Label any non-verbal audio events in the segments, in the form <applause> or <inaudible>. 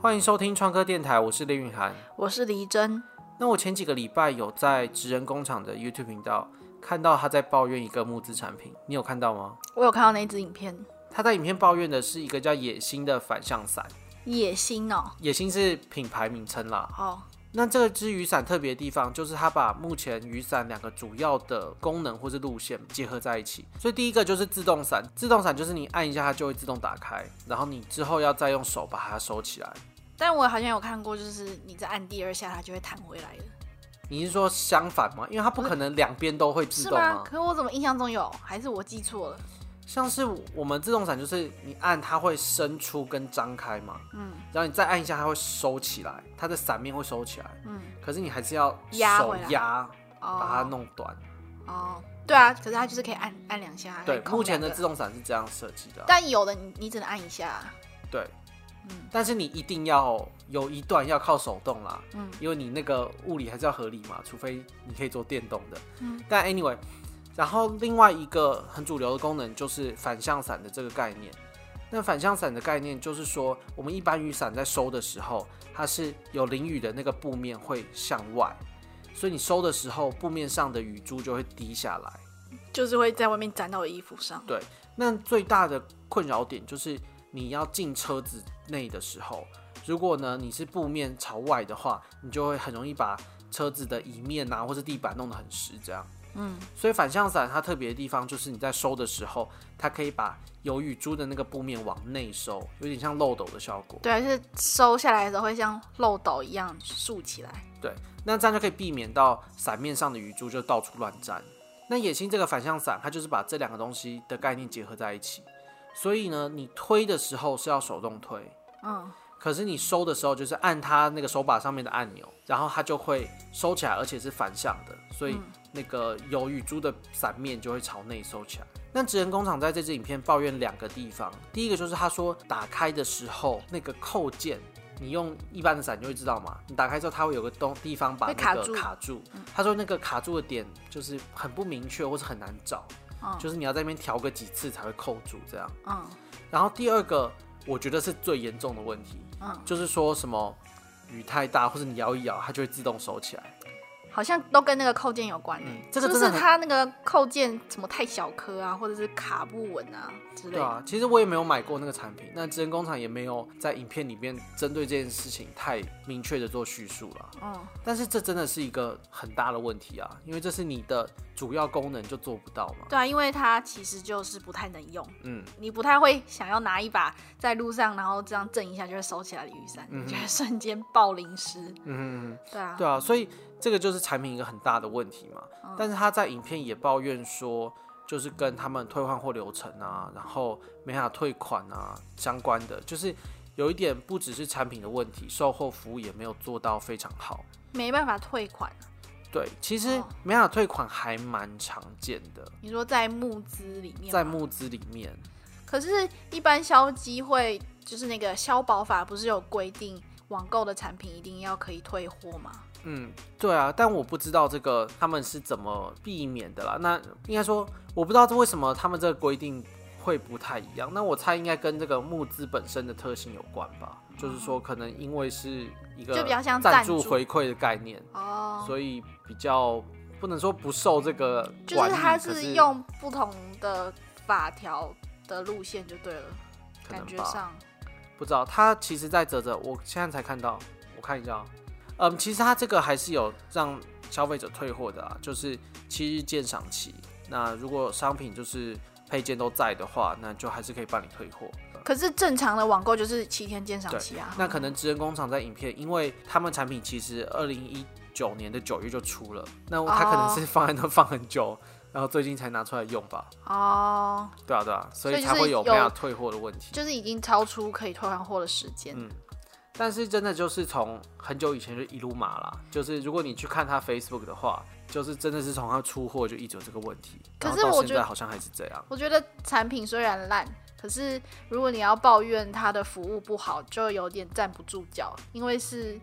欢迎收听创客电台，我是李允涵，我是黎真。那我前几个礼拜有在职人工厂的 YouTube 频道看到他在抱怨一个募资产品，你有看到吗？我有看到那支影片。他在影片抱怨的是一个叫野心的反向伞。野心哦，野心是品牌名称啦。哦。那这个支雨伞特别的地方，就是它把目前雨伞两个主要的功能或是路线结合在一起。所以第一个就是自动伞，自动伞就是你按一下它就会自动打开，然后你之后要再用手把它收起来。但我好像有看过，就是你再按第二下，它就会弹回来了。你是说相反吗？因为它不可能两边都会自动吗？可是我怎么印象中有？还是我记错了？像是我们自动伞，就是你按它会伸出跟张开嘛，嗯，然后你再按一下，它会收起来，它的伞面会收起来，嗯，可是你还是要手压把它弄短。哦，对啊，可是它就是可以按按两下。对，目前的自动伞是这样设计的，但有的你你只能按一下。对，嗯，但是你一定要有一段要靠手动啦，嗯，因为你那个物理还是要合理嘛，除非你可以做电动的，嗯，但 anyway。然后另外一个很主流的功能就是反向伞的这个概念。那反向伞的概念就是说，我们一般雨伞在收的时候，它是有淋雨的那个布面会向外，所以你收的时候，布面上的雨珠就会滴下来，就是会在外面沾到衣服上。对，那最大的困扰点就是你要进车子内的时候，如果呢你是布面朝外的话，你就会很容易把车子的椅面啊或是地板弄得很湿，这样。嗯，所以反向伞它特别的地方就是你在收的时候，它可以把有雨珠的那个布面往内收，有点像漏斗的效果。对，就是收下来的时候会像漏斗一样竖起来。对，那这样就可以避免到伞面上的雨珠就到处乱沾。那野心这个反向伞，它就是把这两个东西的概念结合在一起，所以呢，你推的时候是要手动推，嗯，可是你收的时候就是按它那个手把上面的按钮，然后它就会收起来，而且是反向的，所以。嗯那个有雨珠的伞面就会朝内收起来。那职人工厂在这支影片抱怨两个地方，第一个就是他说打开的时候那个扣件，你用一般的伞就会知道嘛，你打开之后它会有个东地方把那个卡住。他说那个卡住的点就是很不明确或是很难找，就是你要在那边调个几次才会扣住这样。嗯。然后第二个我觉得是最严重的问题，就是说什么雨太大或者你摇一摇它就会自动收起来。好像都跟那个扣件有关呢、欸嗯，这个就是它那个扣件什么太小颗啊，或者是卡不稳啊之类的。对啊，其实我也没有买过那个产品，那职人工厂也没有在影片里面针对这件事情太明确的做叙述了。嗯，但是这真的是一个很大的问题啊，因为这是你的主要功能就做不到嘛。对啊，因为它其实就是不太能用。嗯，你不太会想要拿一把在路上，然后这样震一下就会收起来的雨伞，嗯、就会瞬间爆淋湿。嗯嗯，对啊，对啊，所以。这个就是产品一个很大的问题嘛，但是他在影片也抱怨说，就是跟他们退换货流程啊，然后没法退款啊相关的，就是有一点不只是产品的问题，售后服务也没有做到非常好，没办法退款。对，其实没法退款还蛮常见的。你说在募资里面，在募资里面，可是，一般消机会就是那个消保法不是有规定，网购的产品一定要可以退货吗？嗯，对啊，但我不知道这个他们是怎么避免的啦。那应该说，我不知道这为什么他们这个规定会不太一样。那我猜应该跟这个募资本身的特性有关吧。嗯、就是说，可能因为是一个就比较像赞助回馈的概念哦，所以比较不能说不受这个。就是它是用不同的法条的路线就对了，感觉上不知道。他其实在泽泽，我现在才看到，我看一下。嗯，其实它这个还是有让消费者退货的啊，就是七日鉴赏期。那如果商品就是配件都在的话，那就还是可以帮你退货。可是正常的网购就是七天鉴赏期啊。那可能职人工厂在影片，因为他们产品其实二零一九年的九月就出了，那他可能是放在那放很久，哦，然后最近才拿出来用吧。哦，对啊对啊，所以才会有没有退货的问题，就是已经超出可以退换货的时间。嗯。但是真的就是从很久以前就一路骂啦，就是如果你去看他 Facebook 的话，就是真的是从他出货就一直有这个问题。可是我觉得好像还是这样。我觉得产品虽然烂，可是如果你要抱怨他的服务不好，就有点站不住脚，因为是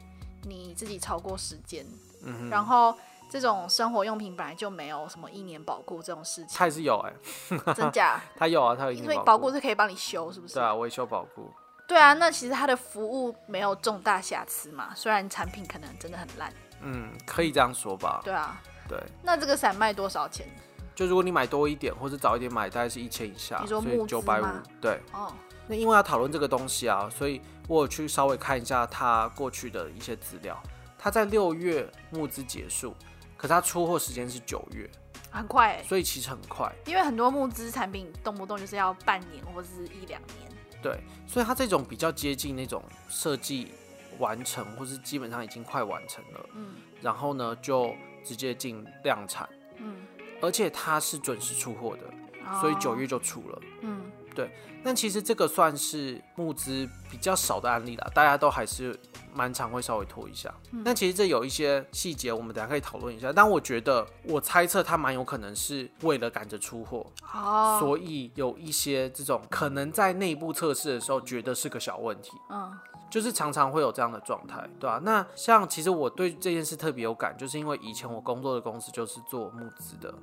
你自己超过时间。嗯。然后这种生活用品本来就没有什么一年保固这种事情。他也是有哎、欸，<laughs> 真假？他有啊，他有一年保固。因为保固是可以帮你修，是不是？对啊，维修保固。对啊，那其实它的服务没有重大瑕疵嘛，虽然产品可能真的很烂。嗯，可以这样说吧。对啊，对。那这个伞卖多少钱？就如果你买多一点，或者早一点买，大概是一千以下。所以九百五。对。哦。那因为要讨论这个东西啊，所以我有去稍微看一下它过去的一些资料。它在六月募资结束，可是它出货时间是九月，很快欸。所以其实很快。因为很多募资产品动不动就是要半年或者是一两年。对，所以它这种比较接近那种设计完成，或是基本上已经快完成了，嗯，然后呢就直接进量产，嗯，而且它是准时出货的，哦，所以九月就出了，嗯，对。但其实这个算是募资比较少的案例啦，大家都还是蛮常会稍微拖一下。嗯，但其实这有一些细节，我们等下可以讨论一下。但我觉得，我猜测他蛮有可能是为了赶着出货，哦，所以有一些这种可能在内部测试的时候觉得是个小问题，嗯，就是常常会有这样的状态，对吧？那像其实我对这件事特别有感，就是因为以前我工作的公司就是做募资的。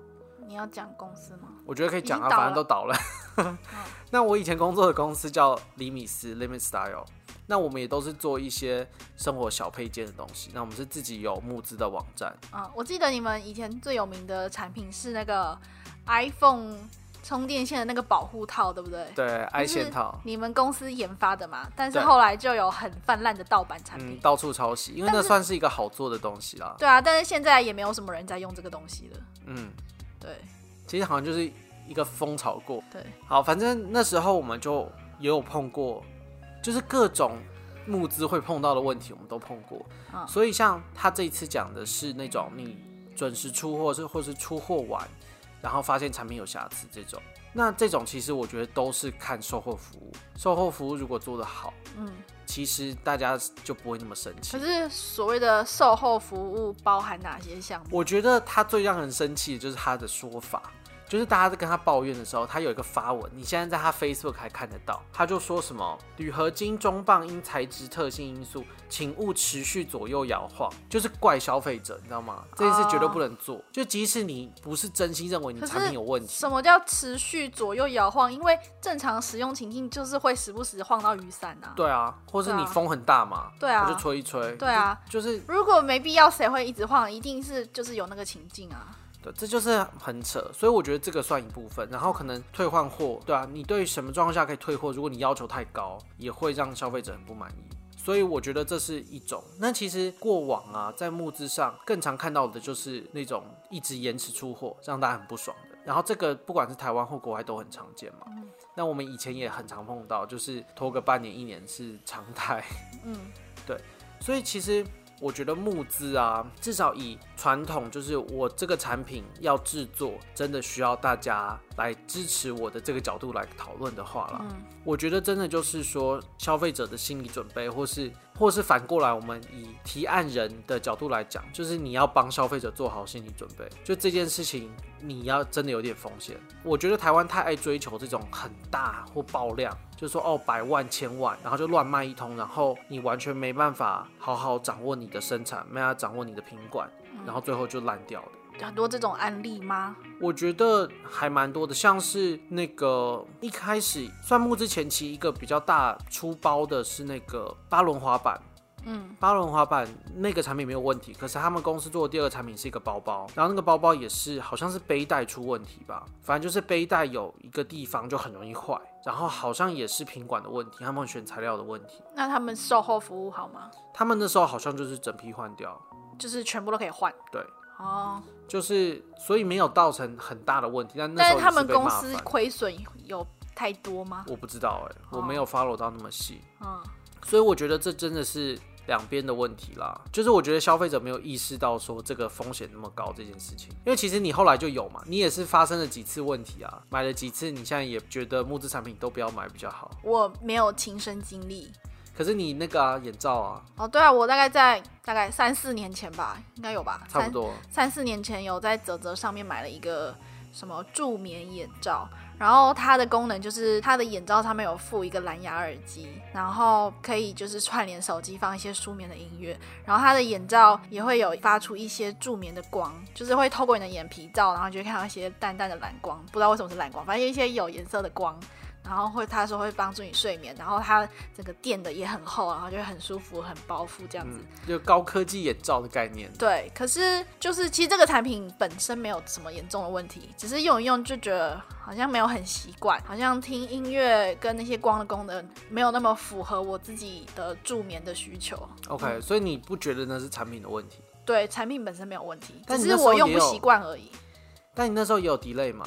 你要讲公司吗？我觉得可以讲啊，反正都倒了。哦 <laughs> <laughs> 那我以前工作的公司叫李米斯 （Limit Style），那我们也都是做一些生活小配件的东西。那我们是自己有募资的网站。啊、哦，我记得你们以前最有名的产品是那个 iPhone 充电线的那个保护套，对不对？对，i 线套。你们公司研发的嘛？但是后来就有很泛滥的盗版产品，嗯、到处抄袭，因为那算是一个好做的东西啦。对啊，但是现在也没有什么人在用这个东西了。嗯。对，其实好像就是一个风潮过。对，好，反正那时候我们就也有碰过，就是各种募资会碰到的问题，我们都碰过。嗯，所以像他这一次讲的是那种你准时出货是或是出货晚，然后发现产品有瑕疵这种，那这种其实我觉得都是看售后服务，售后服务如果做得好，嗯。其实大家就不会那么生气。可是所谓的售后服务包含哪些项目？我觉得他最让人生气的就是他的说法。就是大家在跟他抱怨的时候，他有一个发文，你现在在他 Facebook 还看得到，他就说什么铝合金中棒因材质特性因素，请勿持续左右摇晃，就是怪消费者，你知道吗？这件事绝对不能做。Uh, 就即使你不是真心认为你产品有问题，什么叫持续左右摇晃？因为正常使用情境就是会时不时晃到雨伞啊。对啊，或是你风很大嘛，对啊，我就吹一吹。对啊，就，就是如果没必要，谁会一直晃？一定是就是有那个情境啊。对，这就是很扯，所以我觉得这个算一部分。然后可能退换货，对啊，你对什么状况下可以退货？如果你要求太高，也会让消费者很不满意。所以我觉得这是一种。那其实过往啊，在募资上更常看到的就是那种一直延迟出货，让大家很不爽的。然后这个不管是台湾或国外都很常见嘛。那我们以前也很常碰到，就是拖个半年一年是常态。嗯，<laughs> 对。所以其实。我觉得募资啊，至少以传统就是我这个产品要制作，真的需要大家来支持我的这个角度来讨论的话啦，嗯，我觉得真的就是说消费者的心理准备，或是或是反过来，我们以提案人的角度来讲，就是你要帮消费者做好心理准备，就这件事情你要真的有点风险。我觉得台湾太爱追求这种很大或爆量。就是说哦，百万、千万，然后就乱卖一通，然后你完全没办法好好掌握你的生产，没办法掌握你的品管，然后最后就烂掉了。很多这种案例吗？我觉得还蛮多的，像是那个一开始算木之前期一个比较大出包的是那个八轮滑板。嗯，八轮滑板那个产品没有问题，可是他们公司做的第二个产品是一个包包，然后那个包包也是好像是背带出问题吧，反正就是背带有一个地方就很容易坏，然后好像也是品管的问题，他们选材料的问题。那他们售后服务好吗？他们那时候好像就是整批换掉，就是全部都可以换。对，哦，就是所以没有造成很大的问题，但那时候但是他们公司亏损有太多吗？我不知道哎、欸，我没有 follow 到那么细。嗯，所以我觉得这真的是。两边的问题啦，就是我觉得消费者没有意识到说这个风险那么高这件事情，因为其实你后来就有嘛，你也是发生了几次问题啊，买了几次，你现在也觉得募资产品都不要买比较好。我没有亲身经历，可是你那个啊，眼罩啊，哦对啊，我大概在大概三四年前吧，应该有吧，差不多。三四年前有在泽泽上面买了一个什么助眠眼罩。然后它的功能就是它的眼罩上面有附一个蓝牙耳机，然后可以就是串联手机放一些舒眠的音乐，然后它的眼罩也会有发出一些助眠的光，就是会透过你的眼皮罩，然后就会看到一些淡淡的蓝光，不知道为什么是蓝光，反正有一些有颜色的光，然后会他说会帮助你睡眠，然后它整个垫的也很厚，然后就很舒服、很包覆这样子，嗯，就高科技眼罩的概念。对，可是就是其实这个产品本身没有什么严重的问题，只是用一用就觉得好像没有很习惯，好像听音乐跟那些光的功能没有那么符合我自己的助眠的需求。OK，嗯，所以你不觉得那是产品的问题？对，产品本身没有问题，只是我用不习惯而已。但你那时候也有 delay 嘛？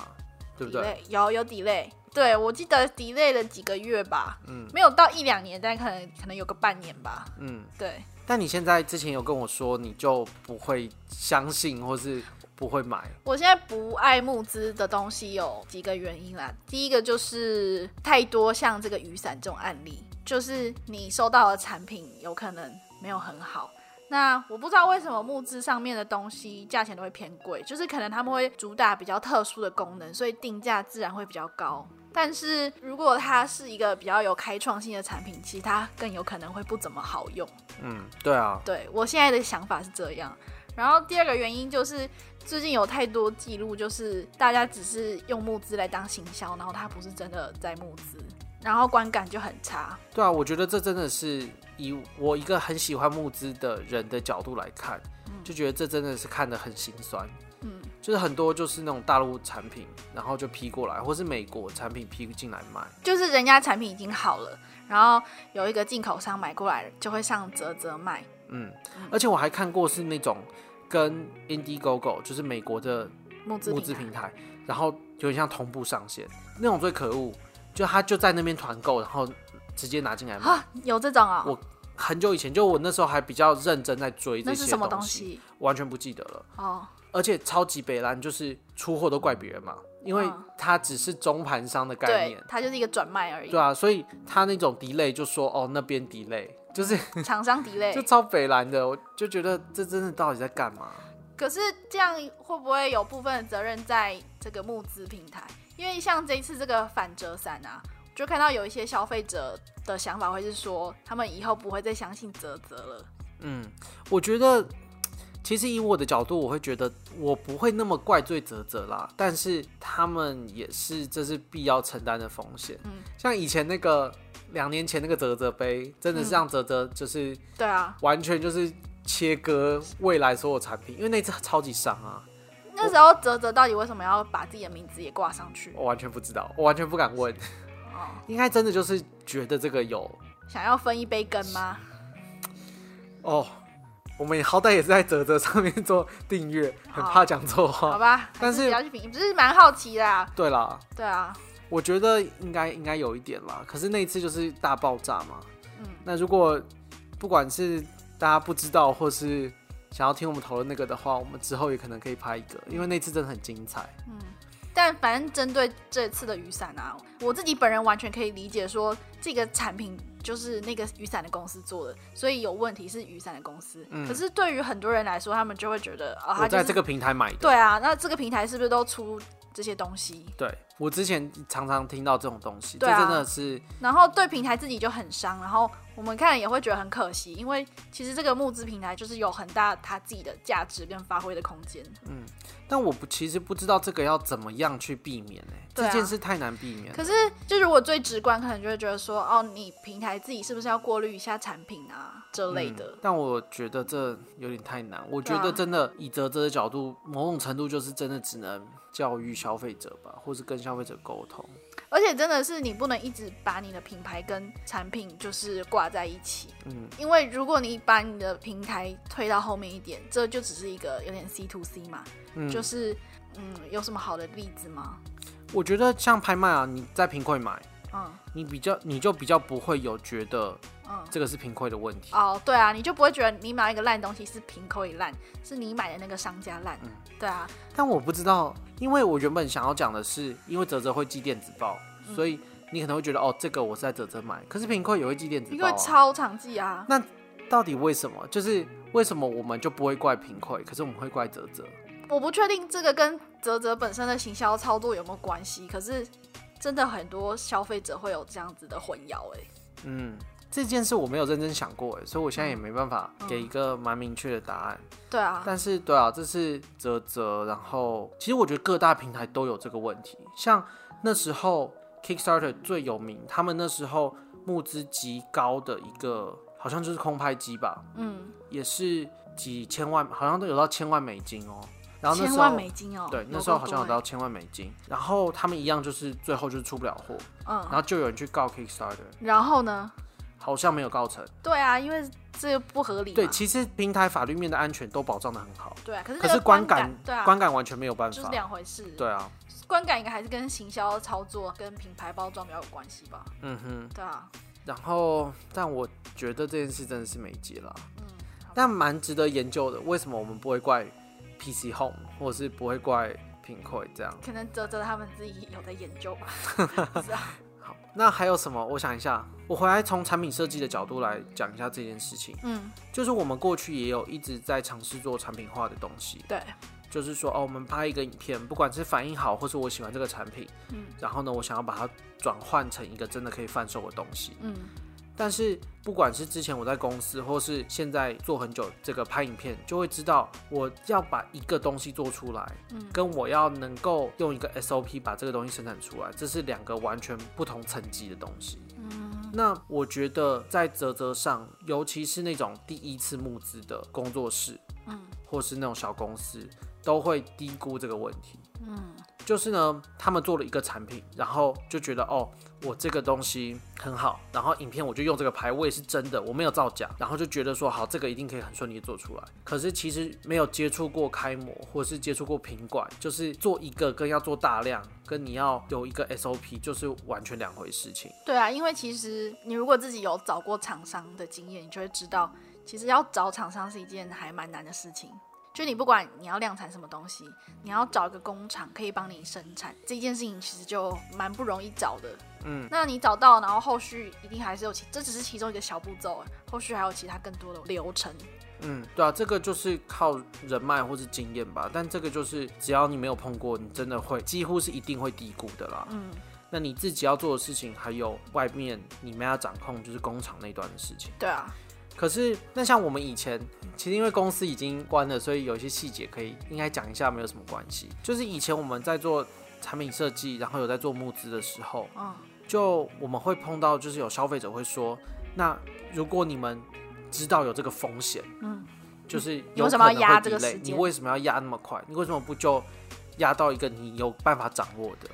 对不对有有 delay。对，我记得 delay 了几个月吧，嗯，没有到一两年，但可能可能有个半年吧，嗯，对。但你现在之前有跟我说，你就不会相信或是不会买？我现在不爱募资的东西有几个原因啦。第一个就是太多像这个雨伞这种案例，就是你收到的产品有可能没有很好。那我不知道为什么木质上面的东西价钱都会偏贵，就是可能他们会主打比较特殊的功能，所以定价自然会比较高。但是如果它是一个比较有开创性的产品，其实它更有可能会不怎么好用。嗯，对啊，对我现在的想法是这样。然后第二个原因就是最近有太多记录，就是大家只是用募资来当行销，然后它不是真的在募资，然后观感就很差。对啊，我觉得这真的是以我一个很喜欢募资的人的角度来看，就觉得这真的是看得很心酸。嗯，就是很多就是那种大陆产品，然后就批过来，或是美国产品批进来卖，就是人家产品已经好了，然后有一个进口商买过来，就会上折折卖。嗯，而且我还看过是那种跟 Indiegogo，就是美国的募资募资平台，然后有点像同步上线，那种最可恶，就他就在那边团购，然后直接拿进来卖。啊，有这种啊？我很久以前，就我那时候还比较认真在追这些东西，那是什么东西？完全不记得了。哦。而且超级北兰，就是出货都怪别人嘛，因为它只是中盘商的概念，它就是一个转卖而已。对啊，所以他那种 delay 就说哦那边 delay，就是厂商 <laughs> delay，就超北蓝的，我就觉得这真的到底在干嘛？可是这样会不会有部分的责任在这个募资平台？因为像这一次这个反折伞啊，就看到有一些消费者的想法会是说，他们以后不会再相信泽泽了。嗯，我觉得。其实以我的角度，我会觉得我不会那么怪罪泽泽啦，但是他们也是这是必要承担的风险。嗯，像以前那个两年前那个泽泽杯，真的是让泽泽就是对啊，完全就是切割未来所有产品，因为那次超级伤啊。那时候泽泽到底为什么要把自己的名字也挂上去？我完全不知道，我完全不敢问。哦，<laughs> 应该真的就是觉得这个有想要分一杯羹吗？哦。我们也好歹也是在泽泽上面做订阅，很怕讲错话。好吧，但是要去评，只是蛮好奇的啊。对啦，对啊，我觉得应该应该有一点啦。可是那一次就是大爆炸嘛。嗯。那如果不管是大家不知道，或是想要听我们讨论那个的话，我们之后也可能可以拍一个，因为那次真的很精彩。嗯。但反正针对这次的雨伞啊，我自己本人完全可以理解说这个产品。就是那个雨伞的公司做的，所以有问题是雨伞的公司。嗯、可是对于很多人来说，他们就会觉得啊，他、就是、在这个平台买的。对啊，那这个平台是不是都出这些东西？对，我之前常常听到这种东西，对啊、这真的是。然后对平台自己就很伤，然后我们看也会觉得很可惜，因为其实这个募资平台就是有很大它自己的价值跟发挥的空间。嗯。但我不其实不知道这个要怎么样去避免呢、欸？这件事太难避免。可是，就如果最直观，可能就会觉得说，哦，你平台自己是不是要过滤一下产品啊这类的、嗯？但我觉得这有点太难。我觉得真的以泽泽的角度，某种程度就是真的只能教育消费者吧，或是跟消费者沟通。而且真的是你不能一直把你的品牌跟产品就是挂在一起，嗯，因为如果你把你的平台推到后面一点，这就只是一个有点 C to C 嘛，嗯，就是嗯，有什么好的例子吗？我觉得像拍卖啊，你在平柜买，嗯，你比较你就比较不会有觉得，嗯，这个是平亏的问题。哦，对啊，你就不会觉得你买一个烂东西是平柜烂，是你买的那个商家烂，嗯，对啊。但我不知道。因为我原本想要讲的是，因为泽泽会寄电子报，嗯、所以你可能会觉得哦，这个我是在泽泽买。可是平亏也会寄电子报、啊，因为超常寄啊。那到底为什么？就是为什么我们就不会怪平亏，可是我们会怪泽泽？我不确定这个跟泽泽本身的行销操作有没有关系。可是真的很多消费者会有这样子的混淆，哎，嗯。这件事我没有认真想过，哎，所以我现在也没办法给一个蛮明确的答案。嗯、对啊，但是对啊，这是泽泽，然后其实我觉得各大平台都有这个问题。像那时候 Kickstarter 最有名，他们那时候募资极高的一个，好像就是空拍机吧，嗯，也是几千万，好像都有到千万美金哦。然后那时候千万美金哦，对，那时候好像有到千万美金。然后他们一样就是最后就是出不了货，嗯，然后就有人去告 Kickstarter，然后呢？好像没有告成。对啊，因为这不合理。对，其实平台法律面的安全都保障的很好。对啊，可是可是观感，对啊，观感完全没有办法，就是两回事。对啊，观感应该还是跟行销操作跟品牌包装比较有关系吧。嗯哼，对啊。然后，但我觉得这件事真的是没解了。嗯，但蛮值得研究的。为什么我们不会怪 PC Home，或者是不会怪品块这样？可能泽泽他们自己有在研究吧。<laughs> 不知道。<laughs> 好，那还有什么？我想一下，我回来从产品设计的角度来讲一下这件事情。嗯，就是我们过去也有一直在尝试做产品化的东西。对，就是说哦，我们拍一个影片，不管是反应好，或是我喜欢这个产品，嗯，然后呢，我想要把它转换成一个真的可以贩售的东西，嗯。但是不管是之前我在公司，或是现在做很久这个拍影片，就会知道我要把一个东西做出来，嗯，跟我要能够用一个 SOP 把这个东西生产出来，这是两个完全不同层级的东西。嗯，那我觉得在泽泽上，尤其是那种第一次募资的工作室，嗯，或是那种小公司，都会低估这个问题。嗯，就是呢，他们做了一个产品，然后就觉得哦，我这个东西很好，然后影片我就用这个拍，我也是真的，我没有造假，然后就觉得说好，这个一定可以很顺利的做出来。可是其实没有接触过开模，或是接触过品管，就是做一个跟要做大量，跟你要有一个 SOP，就是完全两回事情。对啊，因为其实你如果自己有找过厂商的经验，你就会知道，其实要找厂商是一件还蛮难的事情。就你不管你要量产什么东西，你要找一个工厂可以帮你生产这件事情，其实就蛮不容易找的。嗯，那你找到，然后后续一定还是有其，这只是其中一个小步骤，后续还有其他更多的流程。嗯，对啊，这个就是靠人脉或是经验吧。但这个就是只要你没有碰过，你真的会几乎是一定会低估的啦。嗯，那你自己要做的事情，还有外面你们要掌控，就是工厂那段的事情。对啊。可是，那像我们以前，其实因为公司已经关了，所以有一些细节可以应该讲一下，没有什么关系。就是以前我们在做产品设计，然后有在做募资的时候，嗯，就我们会碰到，就是有消费者会说，那如果你们知道有这个风险，嗯，就是有什么要压这个时间？你为什么要压那么快？你为什么不就压到一个你有办法掌握的？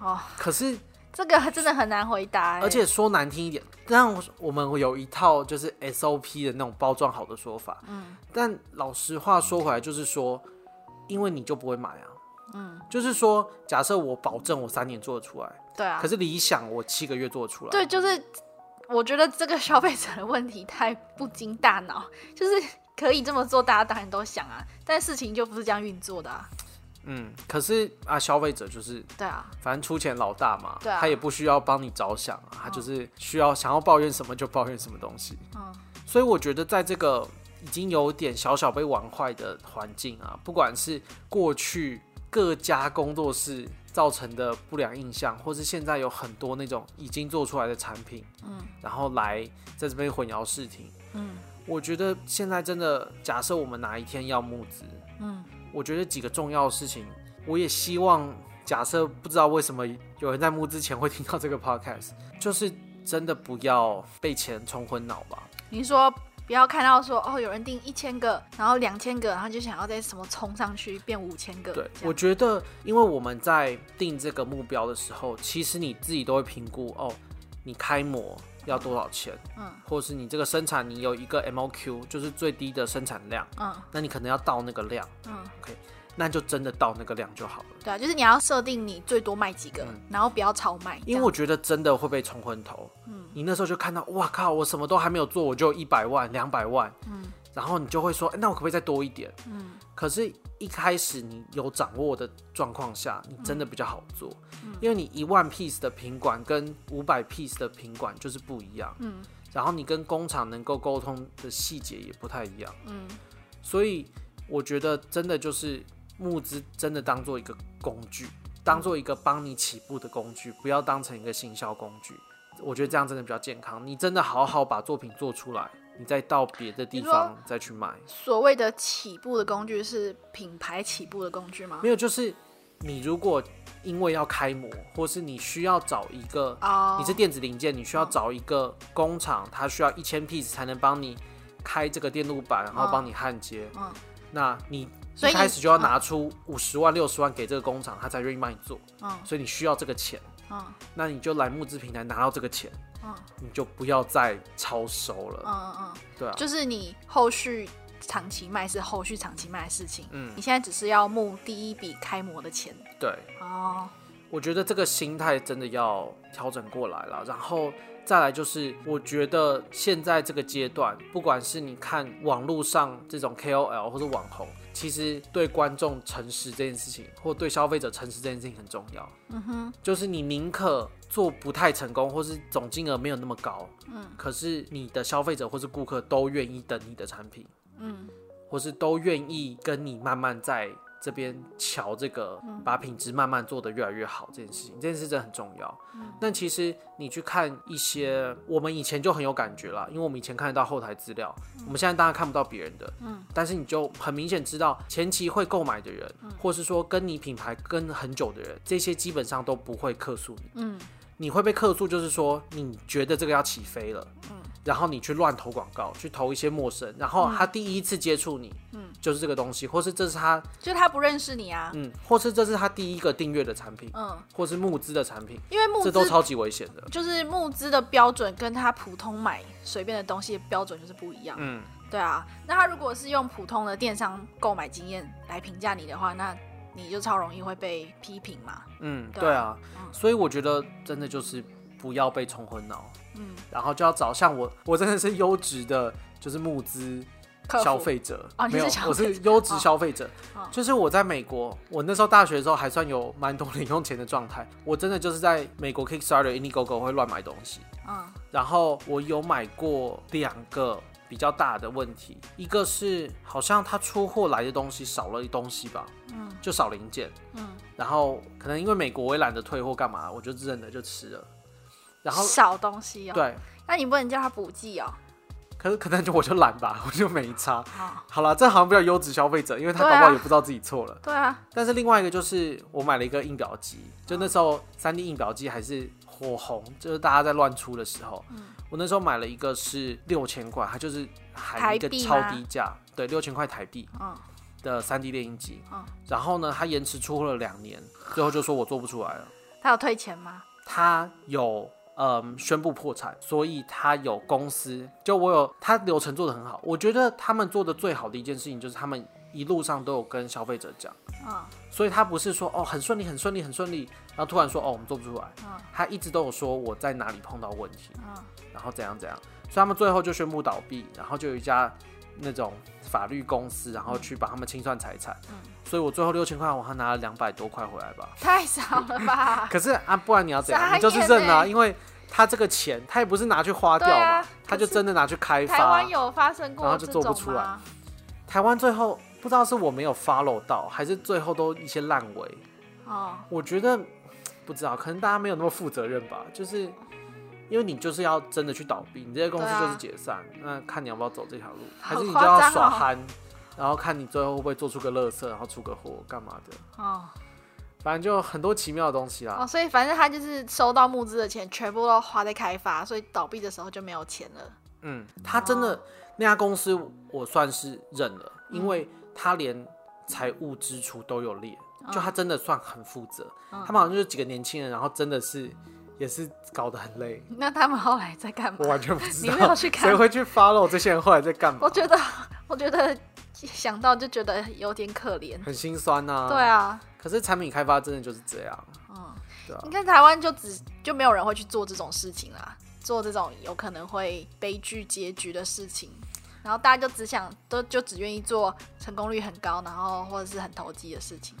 哦，可是。这个真的很难回答，而且说难听一点，但我们有一套就是 SOP 的那种包装好的说法，嗯，但老实话说回来，就是说，因为你就不会买啊，嗯，就是说，假设我保证我三年做得出来，对啊，可是理想我七个月做得出来，对，就是我觉得这个消费者的问题太不经大脑，就是可以这么做，大家当然都想啊，但事情就不是这样运作的啊。嗯，可是啊，消费者就是对啊，反正出钱老大嘛，对啊，他也不需要帮你着想啊，他就是需要想要抱怨什么就抱怨什么东西。嗯，所以我觉得在这个已经有点小小被玩坏的环境啊，不管是过去各家工作室造成的不良印象，或是现在有很多那种已经做出来的产品，嗯，然后来在这边混淆视听，嗯，我觉得现在真的，假设我们哪一天要募资，嗯。我觉得几个重要的事情，我也希望假设不知道为什么有人在募之前会听到这个 podcast，就是真的不要被钱冲昏脑吧。你说不要看到说哦，有人订一千个，然后两千个，然后就想要再什么冲上去变五千个。对，我觉得因为我们在定这个目标的时候，其实你自己都会评估哦，你开模要多少钱，嗯，或是你这个生产你有一个 MOQ，就是最低的生产量，嗯，那你可能要到那个量，嗯，OK，那就真的到那个量就好了。对啊，就是你要设定你最多卖几个，嗯，然后不要超卖，因为我觉得真的会被冲昏头。嗯，你那时候就看到，哇靠，我什么都还没有做，我就一百万、两百万，嗯，然后你就会说，欸，那我可不可以再多一点？嗯，可是。一开始你有掌握的状况下，你真的比较好做，嗯，因为你一万 piece 的品管跟五百 piece 的品管就是不一样，嗯，然后你跟工厂能够沟通的细节也不太一样，嗯，所以我觉得真的就是募资真的当做一个工具，当做一个帮你起步的工具，不要当成一个行销工具，我觉得这样真的比较健康。你真的好好把作品做出来。你再到别的地方再去买。所谓的起步的工具是品牌起步的工具吗？没有，就是你如果因为要开模，或是你需要找一个哦，你是电子零件，你需要找一个工厂，它需要一千 piece 才能帮你开这个电路板，然后帮你焊接。嗯，那你一所以你开始就要拿出五十万、六十万给这个工厂，他才愿意帮你做。嗯所以你需要这个钱，嗯那你就来募资平台拿到这个钱，嗯你就不要再超收了。嗯嗯嗯，对啊，就是你后续长期卖是后续长期卖的事情，嗯你现在只是要募第一笔开模的钱。对。哦，我觉得这个心态真的要调整过来了，然后再来就是，我觉得现在这个阶段，不管是你看网络上这种 KOL 或者网红，其实对观众诚实这件事情，或对消费者诚实这件事情很重要。嗯哼，就是你宁可做不太成功，或是总金额没有那么高，嗯，可是你的消费者或是顾客都愿意等你的产品，嗯。或是都愿意跟你慢慢在这边瞧这个，把品质慢慢做得越来越好这件事情，这件事真的很重要。但其实你去看一些，我们以前就很有感觉啦，因为我们以前看得到后台资料，我们现在当然看不到别人的，嗯，但是你就很明显知道前期会购买的人，或是说跟你品牌跟很久的人，这些基本上都不会客诉你，嗯。你会被客诉，就是说你觉得这个要起飞了，嗯然后你去乱投广告，去投一些陌生，然后他第一次接触你，嗯就是这个东西，或是这是他，就他不认识你啊。嗯，或是这是他第一个订阅的产品，嗯，或是募资的产品，因为募资这都超级危险的。就是募资的标准跟他普通买随便的东西的标准就是不一样。嗯，对啊，那他如果是用普通的电商购买经验来评价你的话，那你就超容易会被批评嘛。嗯，对啊对啊，嗯所以我觉得真的就是不要被冲昏脑，嗯，然后就要找像我，我真的是优质的，就是募资消费者，哦你没有我是优质消费者。哦。就是我在美国，我那时候大学的时候还算有蛮多零用钱的状态，我真的就是在美国 Kickstarter、Indiegogo 会乱买东西，嗯。然后我有买过两个比较大的问题，一个是好像他出货来的东西少了一东西吧，嗯。就少零件，嗯，然后可能因为美国我也懒得退货干嘛，我就认了就吃了，然后少东西哦。，对，那你不能叫他补剂哦。可是可能就我就懒吧，<laughs> 我就没差。好，好了，这好像比较优质消费者，因为他搞对啊不好也不知道自己错了。对啊，但是另外一个就是我买了一个印表机，就那时候三 D 印表机还是火红，就是大家在乱出的时候，嗯我那时候买了一个是六千块，它就是含一个超低价，对，六千块台币嗯的三 D 列印机。嗯然后呢，它延迟出货了两年，最后就说我做不出来了。他有退钱吗？他有嗯宣布破产，所以他有公司，就我有他流程做得很好，我觉得他们做的最好的一件事情就是他们一路上都有跟消费者讲，嗯。所以他不是说哦很顺利很顺利很顺利，然后突然说哦我们做不出来，嗯。他一直都有说我在哪里碰到问题，嗯。然后怎样怎样，所以他们最后就宣布倒闭，然后就有一家那种法律公司，然后去帮他们清算财产，嗯所以我最后六千块，我还拿了两百多块回来吧。太少了吧？<laughs> 可是啊，不然你要怎样？你就是认啊，欸因为他这个钱，他也不是拿去花掉嘛，啊他就真的拿去开发台发湾。有发生过然后就做不出来？台湾最后不知道是我没有 follow 到，还是最后都一些烂尾。哦，我觉得不知道，可能大家没有那么负责任吧，就是因为你就是要真的去倒闭，你这些公司就是解散，那看你要不要走这条路，还是你就要耍憨，然后看你最后会不会做出个乐色，然后出个货干嘛的，哦。反正就很多奇妙的东西啦。哦，所以反正他就是收到募资的钱，全部都花在开发，所以倒闭的时候就没有钱了。嗯，他真的、哦那家公司我算是认了，嗯。因为他连财务支出都有列，就他真的算很负责。嗯。他们好像就是几个年轻人，然后真的是也是搞得很累，那他们后来在干嘛？我完全不知道。你没有去看？谁会去 follow 这些人后来在干嘛？我，觉得，我觉得想到就觉得有点可怜。很心酸呐、对，啊，可是产品开发真的就是这样，嗯，对啊。你，看台湾就只就没有人会去做这种事情啦，做这种有可能会悲剧结局的事情，然后大家就只想都就只愿意做成功率很高，然后或者是很投机的事情。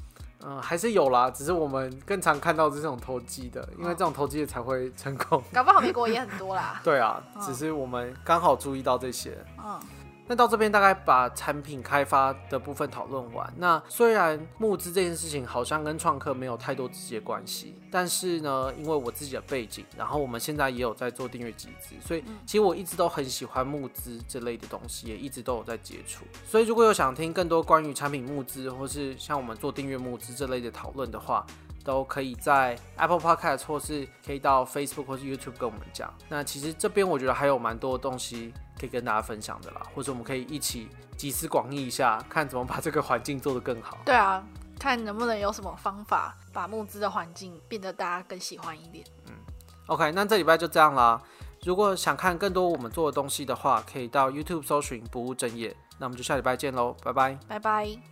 嗯，还是有啦，只是我们更常看到这种投机的，因为这种投机的才会成功。搞不好美国也很多啦。<laughs> 对啊，嗯只是我们刚好注意到这些。嗯那到这边大概把产品开发的部分讨论完。那虽然募资这件事情好像跟创客没有太多直接关系，但是呢，因为我自己的背景，然后我们现在也有在做订阅集资，所以其实我一直都很喜欢募资这类的东西，也一直都有在接触。所以如果有想听更多关于产品募资，或是像我们做订阅募资这类的讨论的话，都可以在 Apple Podcast 或是可以到 Facebook 或是 YouTube 跟我们讲。那其实这边我觉得还有蛮多东西可以跟大家分享的啦，或者我们可以一起集思广益一下，看怎么把这个环境做得更好。对啊，看能不能有什么方法把募资的环境变得大家更喜欢一点。嗯，OK，那这礼拜就这样啦。如果想看更多我们做的东西的话，可以到 YouTube 搜寻不务正业。那我们就下礼拜见喽，拜拜，拜拜。